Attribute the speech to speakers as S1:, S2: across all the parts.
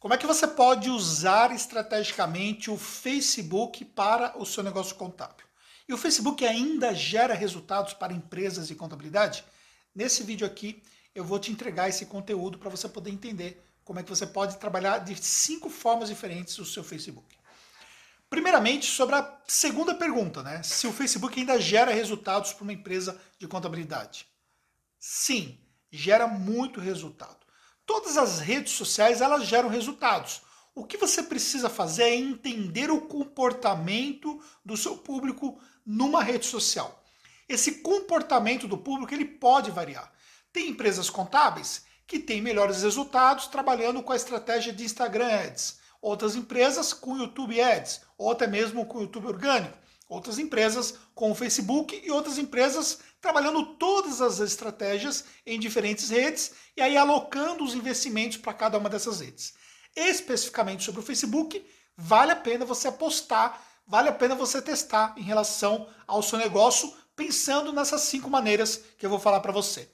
S1: Como é que você pode usar estrategicamente o Facebook para o seu negócio contábil? E o Facebook ainda gera resultados para empresas de contabilidade? Nesse vídeo aqui eu vou te entregar esse conteúdo para você poder entender como é que você pode trabalhar de cinco formas diferentes o seu Facebook. Primeiramente, sobre a segunda pergunta, né? Se o Facebook ainda gera resultados para uma empresa de contabilidade. Sim, gera muito resultado. Todas as redes sociais elas geram resultados. O que você precisa fazer é entender o comportamento do seu público numa rede social. Esse comportamento do público ele pode variar. Tem empresas contábeis que têm melhores resultados trabalhando com a estratégia de Instagram Ads, outras empresas com YouTube Ads, ou até mesmo com YouTube orgânico, outras empresas com o Facebook e outras empresas trabalhando todas as estratégias em diferentes redes e aí alocando os investimentos para cada uma dessas redes. Especificamente sobre o Facebook, vale a pena você apostar, vale a pena você testar em relação ao seu negócio, pensando nessas cinco maneiras que eu vou falar para você.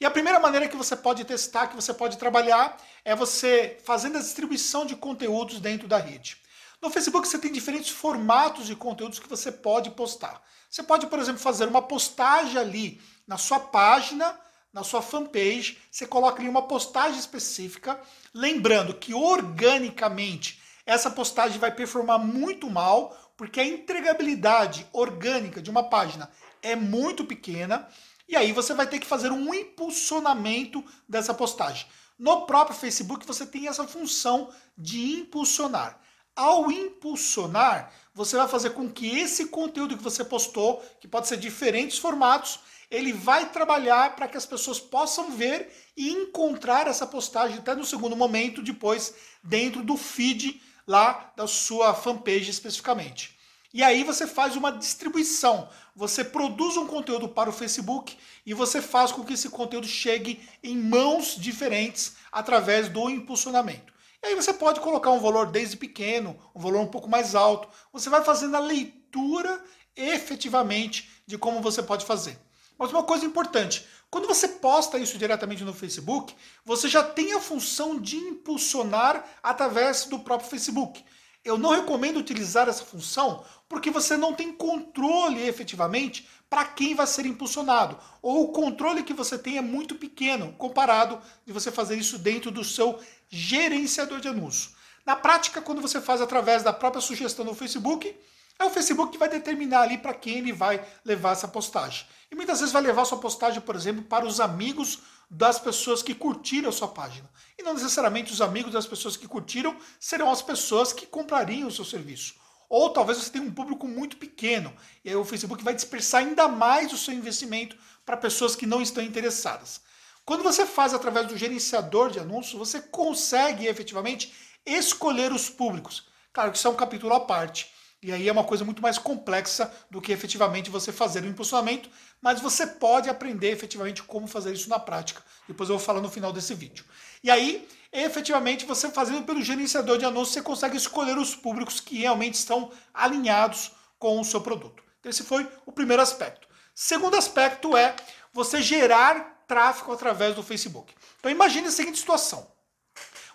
S1: E a primeira maneira que você pode testar, que você pode trabalhar, é você fazendo a distribuição de conteúdos dentro da rede. No Facebook você tem diferentes formatos de conteúdos que você pode postar. Você pode, por exemplo, fazer uma postagem ali na sua página, na sua fanpage, você coloca ali uma postagem específica, lembrando que organicamente essa postagem vai performar muito mal, porque a entregabilidade orgânica de uma página é muito pequena, e aí você vai ter que fazer um impulsionamento dessa postagem. No próprio Facebook você tem essa função de impulsionar. Ao impulsionar, você vai fazer com que esse conteúdo que você postou, que pode ser diferentes formatos, ele vai trabalhar para que as pessoas possam ver e encontrar essa postagem até no segundo momento, depois dentro do feed lá da sua fanpage especificamente. E aí você faz uma distribuição. Você produz um conteúdo para o Facebook e você faz com que esse conteúdo chegue em mãos diferentes através do impulsionamento. E aí você pode colocar um valor desde pequeno, um valor um pouco mais alto. Você vai fazendo a leitura efetivamente de como você pode fazer. Mas uma coisa importante, quando você posta isso diretamente no Facebook, você já tem a função de impulsionar através do próprio Facebook. Eu não recomendo utilizar essa função porque você não tem controle efetivamente para quem vai ser impulsionado. Ou o controle que você tem é muito pequeno comparado de você fazer isso dentro do seu gerenciador de anúncio. Na prática, quando você faz através da própria sugestão no Facebook, é o Facebook que vai determinar ali para quem ele vai levar essa postagem. E muitas vezes vai levar sua postagem, por exemplo, para os amigos das pessoas que curtiram a sua página. E não necessariamente os amigos das pessoas que curtiram serão as pessoas que comprariam o seu serviço. Ou talvez você tenha um público muito pequeno, e aí o Facebook vai dispersar ainda mais o seu investimento para pessoas que não estão interessadas. Quando você faz através do gerenciador de anúncios, você consegue efetivamente escolher os públicos. Claro que isso é um capítulo à parte. E aí é uma coisa muito mais complexa do que efetivamente você fazer o impulsionamento, mas você pode aprender efetivamente como fazer isso na prática. Depois eu vou falar no final desse vídeo. E aí, efetivamente, você fazendo pelo gerenciador de anúncios, você consegue escolher os públicos que realmente estão alinhados com o seu produto. Então, esse foi o primeiro aspecto. Segundo aspecto é você gerar tráfego através do Facebook. Então imagine a seguinte situação.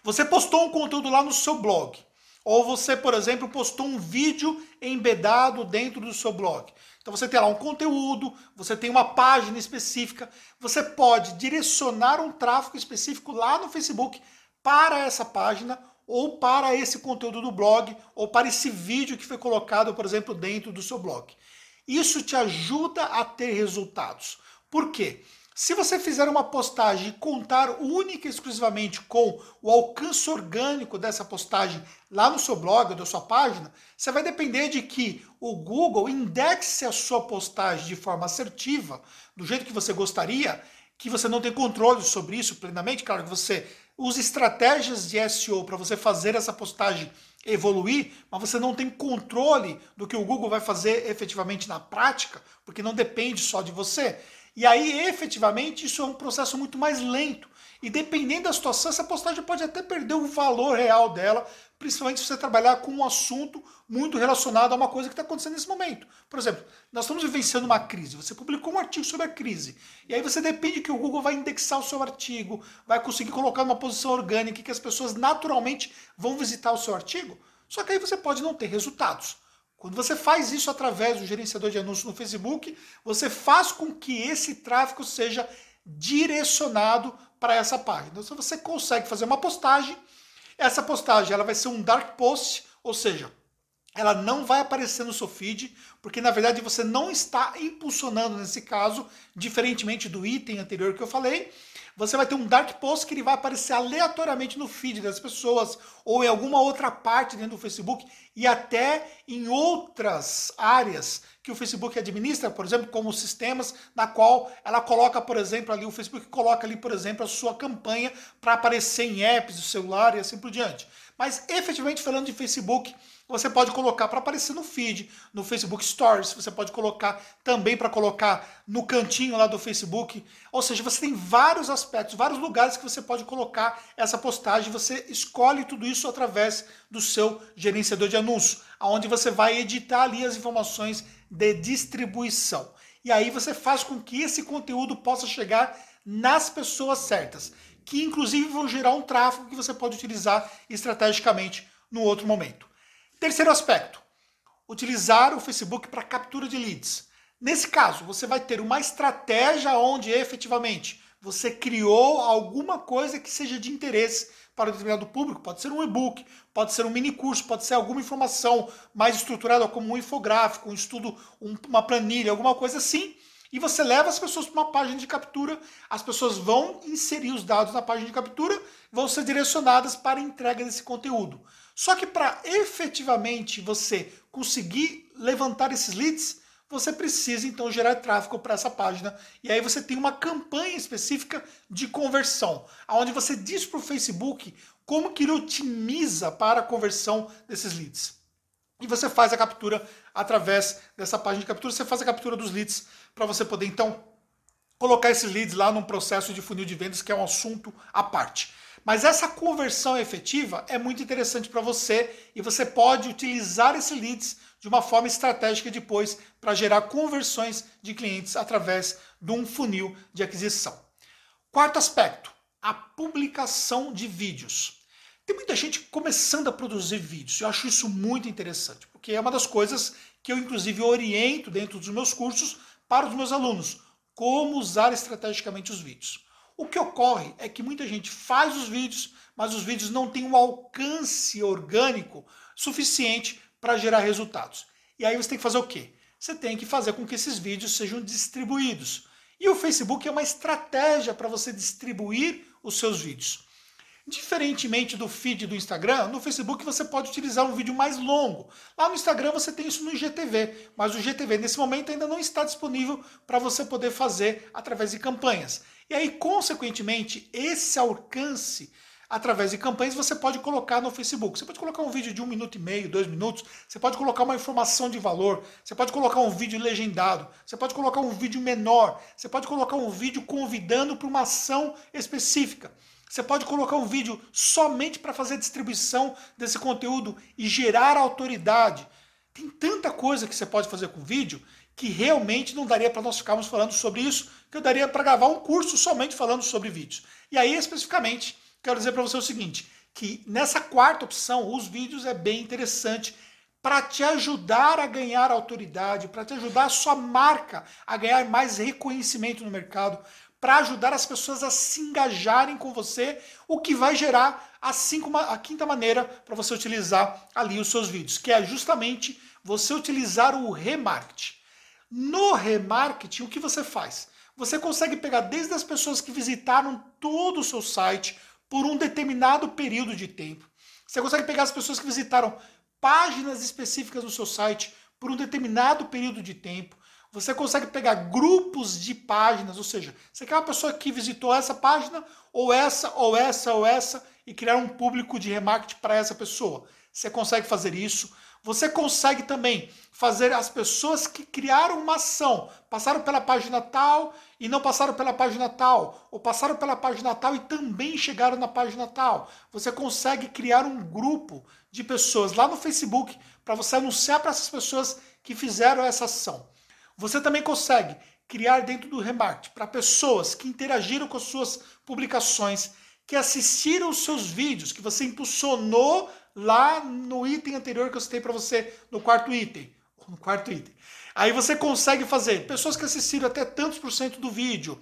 S1: Você postou um conteúdo lá no seu blog. Ou você, por exemplo, postou um vídeo embedado dentro do seu blog. Então você tem lá um conteúdo, você tem uma página específica, você pode direcionar um tráfego específico lá no Facebook para essa página ou para esse conteúdo do blog ou para esse vídeo que foi colocado, por exemplo, dentro do seu blog. Isso te ajuda a ter resultados. Por quê? Se você fizer uma postagem e contar única e exclusivamente com o alcance orgânico dessa postagem lá no seu blog ou da sua página, você vai depender de que o Google indexe a sua postagem de forma assertiva, do jeito que você gostaria, que você não tem controle sobre isso plenamente, claro que você usa estratégias de SEO para você fazer essa postagem evoluir, mas você não tem controle do que o Google vai fazer efetivamente na prática, porque não depende só de você. E aí, efetivamente, isso é um processo muito mais lento. E dependendo da situação, essa postagem pode até perder o valor real dela, principalmente se você trabalhar com um assunto muito relacionado a uma coisa que está acontecendo nesse momento. Por exemplo, nós estamos vivenciando uma crise. Você publicou um artigo sobre a crise. E aí você depende que o Google vai indexar o seu artigo, vai conseguir colocar uma posição orgânica que as pessoas naturalmente vão visitar o seu artigo. Só que aí você pode não ter resultados. Quando você faz isso através do gerenciador de anúncios no Facebook, você faz com que esse tráfego seja direcionado para essa página. Então, se você consegue fazer uma postagem, essa postagem ela vai ser um dark post, ou seja, ela não vai aparecer no seu feed, porque na verdade você não está impulsionando nesse caso, diferentemente do item anterior que eu falei. Você vai ter um dark post que ele vai aparecer aleatoriamente no feed das pessoas ou em alguma outra parte dentro do Facebook e até em outras áreas que o Facebook administra, por exemplo, como sistemas na qual ela coloca, por exemplo, ali o Facebook coloca ali, por exemplo, a sua campanha para aparecer em apps do celular e assim por diante. Mas efetivamente falando de Facebook, você pode colocar para aparecer no feed, no Facebook Stories, você pode colocar também para colocar no cantinho lá do Facebook. Ou seja, você tem vários aspectos, vários lugares que você pode colocar essa postagem. Você escolhe tudo isso através do seu gerenciador de anúncios, onde você vai editar ali as informações de distribuição. E aí você faz com que esse conteúdo possa chegar nas pessoas certas, que inclusive vão gerar um tráfego que você pode utilizar estrategicamente no outro momento. Terceiro aspecto, utilizar o Facebook para captura de leads. Nesse caso, você vai ter uma estratégia onde efetivamente você criou alguma coisa que seja de interesse para um determinado público. Pode ser um e-book, pode ser um mini curso, pode ser alguma informação mais estruturada, como um infográfico, um estudo, uma planilha, alguma coisa assim. E você leva as pessoas para uma página de captura, as pessoas vão inserir os dados na página de captura, vão ser direcionadas para a entrega desse conteúdo. Só que para efetivamente você conseguir levantar esses leads, você precisa então gerar tráfego para essa página. E aí você tem uma campanha específica de conversão, onde você diz para o Facebook como que ele otimiza para a conversão desses leads. E você faz a captura através dessa página de captura, você faz a captura dos leads para você poder então colocar esses leads lá num processo de funil de vendas que é um assunto à parte. Mas essa conversão efetiva é muito interessante para você e você pode utilizar esses leads de uma forma estratégica depois para gerar conversões de clientes através de um funil de aquisição. Quarto aspecto, a publicação de vídeos. Tem muita gente começando a produzir vídeos. Eu acho isso muito interessante, porque é uma das coisas que eu inclusive oriento dentro dos meus cursos para os meus alunos, como usar estrategicamente os vídeos. O que ocorre é que muita gente faz os vídeos, mas os vídeos não têm um alcance orgânico suficiente para gerar resultados. E aí você tem que fazer o quê? Você tem que fazer com que esses vídeos sejam distribuídos. E o Facebook é uma estratégia para você distribuir os seus vídeos. Diferentemente do feed do Instagram, no Facebook você pode utilizar um vídeo mais longo. Lá no Instagram você tem isso no IGTV, mas o IGTV nesse momento ainda não está disponível para você poder fazer através de campanhas. E aí, consequentemente, esse alcance através de campanhas você pode colocar no Facebook. Você pode colocar um vídeo de um minuto e meio, dois minutos, você pode colocar uma informação de valor, você pode colocar um vídeo legendado, você pode colocar um vídeo menor, você pode colocar um vídeo convidando para uma ação específica. Você pode colocar um vídeo somente para fazer distribuição desse conteúdo e gerar autoridade. Tem tanta coisa que você pode fazer com vídeo que realmente não daria para nós ficarmos falando sobre isso, que eu daria para gravar um curso somente falando sobre vídeos. E aí, especificamente, quero dizer para você o seguinte, que nessa quarta opção, os vídeos é bem interessante para te ajudar a ganhar autoridade, para te ajudar a sua marca a ganhar mais reconhecimento no mercado, para ajudar as pessoas a se engajarem com você, o que vai gerar a, cinco, a quinta maneira para você utilizar ali os seus vídeos, que é justamente você utilizar o remarketing. No remarketing, o que você faz? Você consegue pegar desde as pessoas que visitaram todo o seu site por um determinado período de tempo. Você consegue pegar as pessoas que visitaram páginas específicas no seu site por um determinado período de tempo. Você consegue pegar grupos de páginas, ou seja, você quer uma pessoa que visitou essa página, ou essa, ou essa, ou essa, e criar um público de remarketing para essa pessoa. Você consegue fazer isso. Você consegue também fazer as pessoas que criaram uma ação, passaram pela página tal e não passaram pela página tal, ou passaram pela página tal e também chegaram na página tal. Você consegue criar um grupo de pessoas lá no Facebook para você anunciar para essas pessoas que fizeram essa ação. Você também consegue criar dentro do Remarket para pessoas que interagiram com as suas publicações, que assistiram os seus vídeos, que você impulsionou lá no item anterior que eu citei para você, no quarto item. No quarto item. Aí você consegue fazer pessoas que assistiram até tantos por cento do vídeo,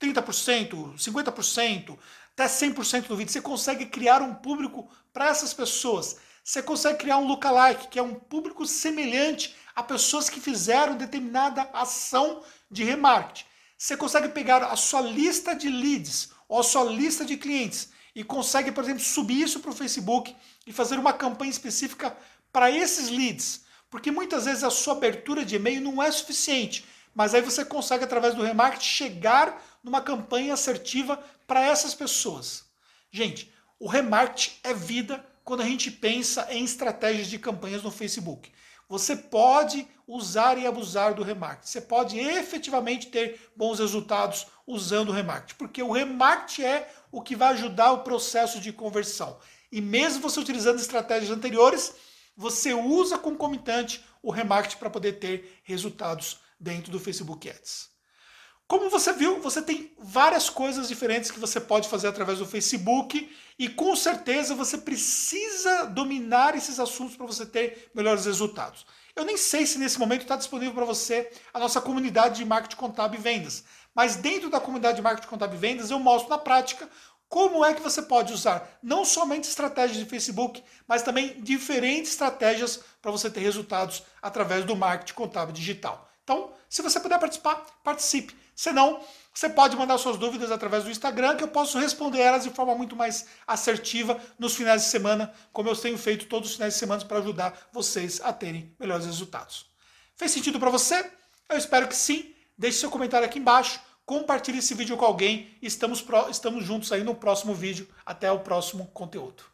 S1: 30%, 50%, até 100% do vídeo. Você consegue criar um público para essas pessoas. Você consegue criar um lookalike, que é um público semelhante a pessoas que fizeram determinada ação de remarketing. Você consegue pegar a sua lista de leads ou a sua lista de clientes e consegue, por exemplo, subir isso para o Facebook e fazer uma campanha específica para esses leads. Porque muitas vezes a sua abertura de e-mail não é suficiente, mas aí você consegue, através do remarketing, chegar numa campanha assertiva para essas pessoas. Gente, o remarketing é vida quando a gente pensa em estratégias de campanhas no Facebook. Você pode usar e abusar do remarketing. Você pode efetivamente ter bons resultados usando o remarketing, porque o remarketing é o que vai ajudar o processo de conversão. E mesmo você utilizando estratégias anteriores, você usa concomitante o remarketing para poder ter resultados dentro do Facebook Ads. Como você viu, você tem várias coisas diferentes que você pode fazer através do Facebook e com certeza você precisa dominar esses assuntos para você ter melhores resultados. Eu nem sei se nesse momento está disponível para você a nossa comunidade de marketing contábil e vendas, mas dentro da comunidade de marketing contábil e vendas eu mostro na prática como é que você pode usar não somente estratégias de Facebook, mas também diferentes estratégias para você ter resultados através do marketing contábil digital. Então, se você puder participar, participe. Se não, você pode mandar suas dúvidas através do Instagram, que eu posso responder elas de forma muito mais assertiva nos finais de semana, como eu tenho feito todos os finais de semana para ajudar vocês a terem melhores resultados. Fez sentido para você? Eu espero que sim. Deixe seu comentário aqui embaixo, compartilhe esse vídeo com alguém e estamos, estamos juntos aí no próximo vídeo. Até o próximo conteúdo.